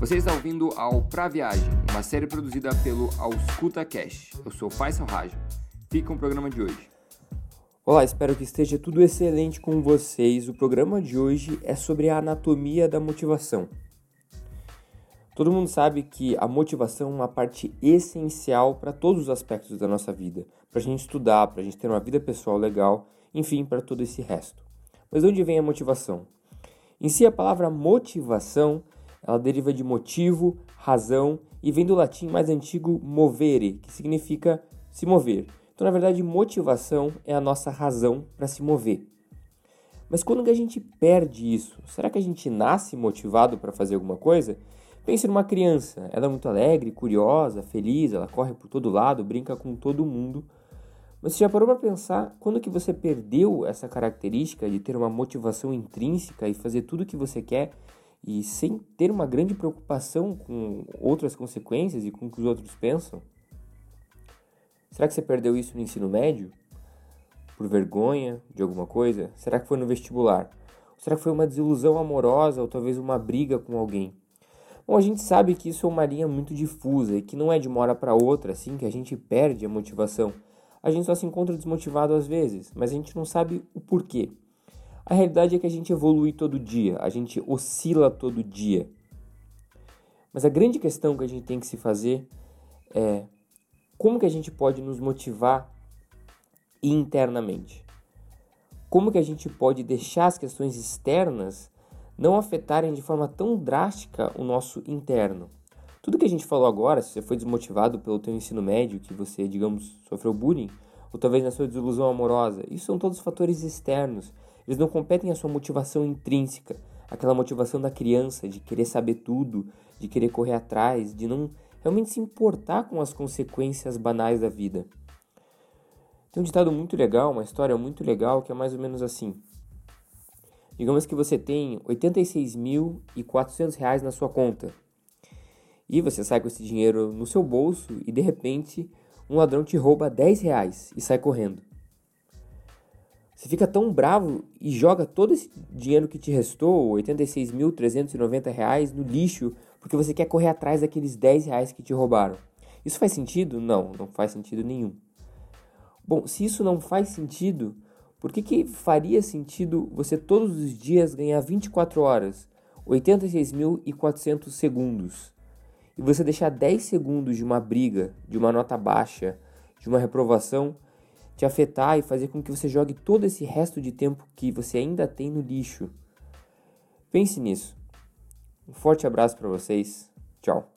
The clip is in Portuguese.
Você está ouvindo ao Pra Viagem, uma série produzida pelo Auscuta Cash. Eu sou Faisal Raja. Fica com o programa de hoje. Olá, espero que esteja tudo excelente com vocês. O programa de hoje é sobre a anatomia da motivação. Todo mundo sabe que a motivação é uma parte essencial para todos os aspectos da nossa vida, para a gente estudar, para a gente ter uma vida pessoal legal, enfim, para todo esse resto. Mas de onde vem a motivação? Em si, a palavra motivação ela deriva de motivo, razão e vem do latim mais antigo movere, que significa se mover. Então, na verdade, motivação é a nossa razão para se mover. Mas quando a gente perde isso, será que a gente nasce motivado para fazer alguma coisa? Pense numa criança, ela é muito alegre, curiosa, feliz, ela corre por todo lado, brinca com todo mundo. Mas você já parou para pensar quando que você perdeu essa característica de ter uma motivação intrínseca e fazer tudo o que você quer e sem ter uma grande preocupação com outras consequências e com o que os outros pensam? Será que você perdeu isso no ensino médio? Por vergonha de alguma coisa? Será que foi no vestibular? Ou será que foi uma desilusão amorosa ou talvez uma briga com alguém? Bom, a gente sabe que isso é uma linha muito difusa e que não é de uma hora para outra assim que a gente perde a motivação. A gente só se encontra desmotivado às vezes, mas a gente não sabe o porquê. A realidade é que a gente evolui todo dia, a gente oscila todo dia. Mas a grande questão que a gente tem que se fazer é como que a gente pode nos motivar internamente? Como que a gente pode deixar as questões externas não afetarem de forma tão drástica o nosso interno? Tudo que a gente falou agora, se você foi desmotivado pelo teu ensino médio, que você, digamos, sofreu bullying, ou talvez na sua desilusão amorosa, isso são todos fatores externos eles não competem a sua motivação intrínseca, aquela motivação da criança de querer saber tudo, de querer correr atrás, de não realmente se importar com as consequências banais da vida. Tem um ditado muito legal, uma história muito legal, que é mais ou menos assim. Digamos que você tem 86.400 reais na sua conta. E você sai com esse dinheiro no seu bolso e de repente um ladrão te rouba 10 reais e sai correndo. Você fica tão bravo e joga todo esse dinheiro que te restou, R$ 86.390 no lixo, porque você quer correr atrás daqueles 10 reais que te roubaram. Isso faz sentido? Não, não faz sentido nenhum. Bom, se isso não faz sentido, por que, que faria sentido você todos os dias ganhar 24 horas, 86.400 segundos, e você deixar 10 segundos de uma briga, de uma nota baixa, de uma reprovação, te afetar e fazer com que você jogue todo esse resto de tempo que você ainda tem no lixo. Pense nisso. Um forte abraço para vocês. Tchau.